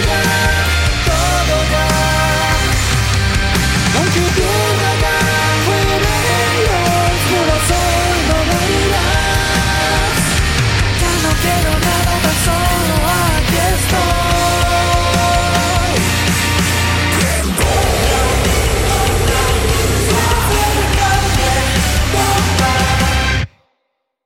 Yeah.